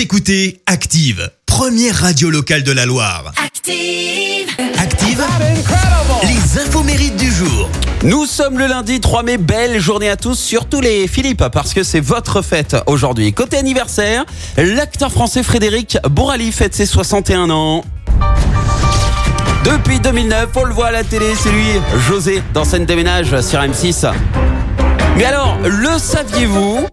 Vous écoutez Active, première radio locale de la Loire. Active. Active, les infos mérites du jour. Nous sommes le lundi 3 mai, belle journée à tous, surtout les Philippe, parce que c'est votre fête aujourd'hui. Côté anniversaire, l'acteur français Frédéric Bourali fête ses 61 ans. Depuis 2009, on le voit à la télé, c'est lui, José, dans scène des ménages sur M6. Mais alors, le saviez-vous?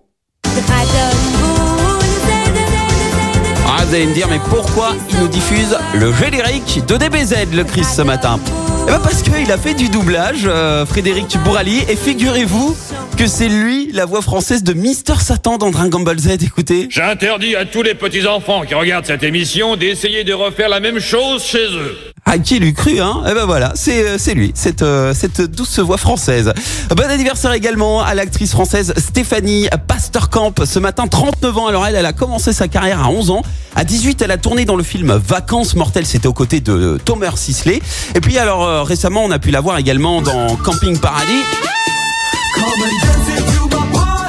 Vous allez me dire, mais pourquoi il nous diffuse le générique de DBZ, le Chris, ce matin Eh ben parce qu'il a fait du doublage, euh, Frédéric Bourali, et figurez-vous que c'est lui, la voix française de Mister Satan dans Dragon Ball Z, écoutez. J'interdis à tous les petits-enfants qui regardent cette émission d'essayer de refaire la même chose chez eux. Ah, qui l'eût cru, hein? Eh ben voilà, c'est euh, lui, cette, euh, cette douce voix française. Bon anniversaire également à l'actrice française Stéphanie Pasterkamp. Ce matin, 39 ans. Alors elle, elle a commencé sa carrière à 11 ans. À 18, elle a tourné dans le film Vacances mortelles. C'était aux côtés de Thomas Sisley. Et puis alors euh, récemment, on a pu la voir également dans Camping Paradis.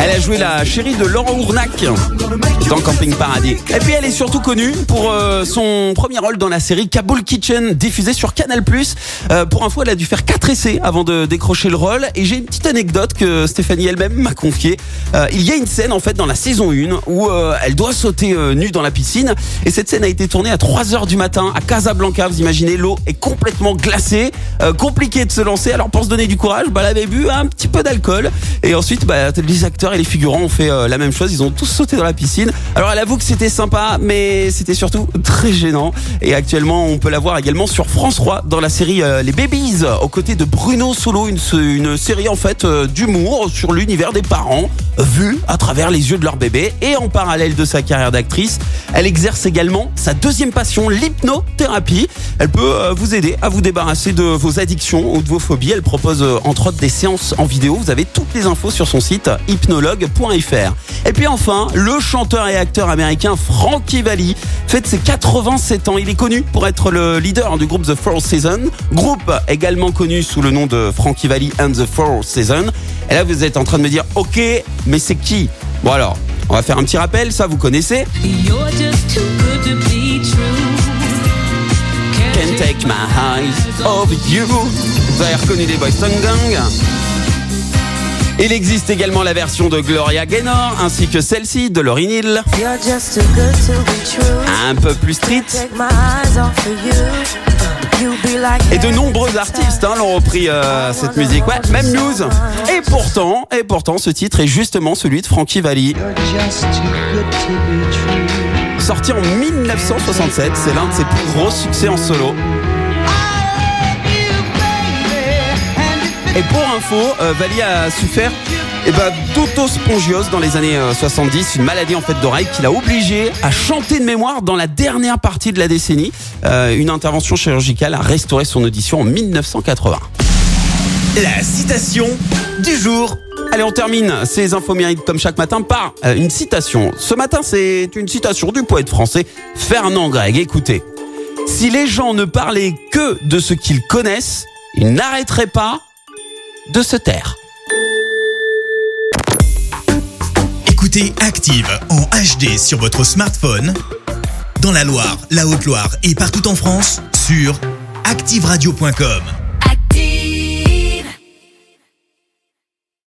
Elle a joué la chérie de Laurent Ournac dans Camping Paradis. Et puis elle est surtout connue pour euh, son premier rôle dans la série Kabul Kitchen diffusée sur Canal+. Euh, pour info, elle a dû faire quatre essais avant de décrocher le rôle. Et j'ai une petite anecdote que Stéphanie elle-même m'a confiée. Euh, il y a une scène en fait dans la saison 1 où elle doit sauter nue dans la piscine. Et cette scène a été tournée à 3 heures du matin à Casablanca. Vous imaginez, l'eau est complètement glacée. Euh, compliqué de se lancer. Alors pour se donner du courage, bah, elle avait bu un petit peu d'alcool. Et ensuite, bah, les acteurs et les figurants ont fait euh, la même chose. Ils ont tous sauté dans la piscine. Alors elle avoue que c'était sympa, mais c'était surtout très gênant. Et actuellement, on peut la voir également sur France 3 dans la série euh, Les Babies, aux côtés de Bruno Solo, une, une série en fait d'humour sur l'univers des parents, vu à travers les yeux de leur bébé. Et en parallèle de sa carrière d'actrice, elle exerce également sa deuxième passion, l'hypnothérapie. Elle peut vous aider à vous débarrasser de vos addictions ou de vos phobies. Elle propose euh, entre autres des séances en vidéo. Vous avez toutes les infos sur son site hypnologue.fr. Et puis enfin, le chanteur et acteur américain Frankie Valli fête ses 87 ans. Il est connu pour être le leader du groupe The Four Seasons, groupe également connu sous le nom de Frankie Valli and the Four Seasons. Et là, vous êtes en train de me dire, ok, mais c'est qui? Bon alors, on va faire un petit rappel, ça vous connaissez? You're just too good to be true. Can't take my eyes off you. Vous avez reconnu les Boys Gang Il existe également la version de Gloria Gaynor ainsi que celle-ci de Lauryn Hill. Un peu plus street. Like Et de nombreux artistes hein, l'ont repris euh, cette musique. Ouais, même news. Et pourtant, et pourtant, ce titre est justement celui de Frankie Valli. Sorti en 1967, c'est l'un de ses plus gros succès en solo. Et pour info, euh, Valli a souffert eh ben, d'autospongiose dans les années euh, 70, une maladie en fait d'oreille qui l'a obligé à chanter de mémoire dans la dernière partie de la décennie. Euh, une intervention chirurgicale a restauré son audition en 1980. La citation du jour. Allez, on termine ces infos mérites comme chaque matin par euh, une citation. Ce matin, c'est une citation du poète français Fernand Gregg. Écoutez, si les gens ne parlaient que de ce qu'ils connaissent, ils n'arrêteraient pas de se taire. Écoutez Active en HD sur votre smartphone, dans la Loire, la Haute-Loire et partout en France, sur activeradio.com.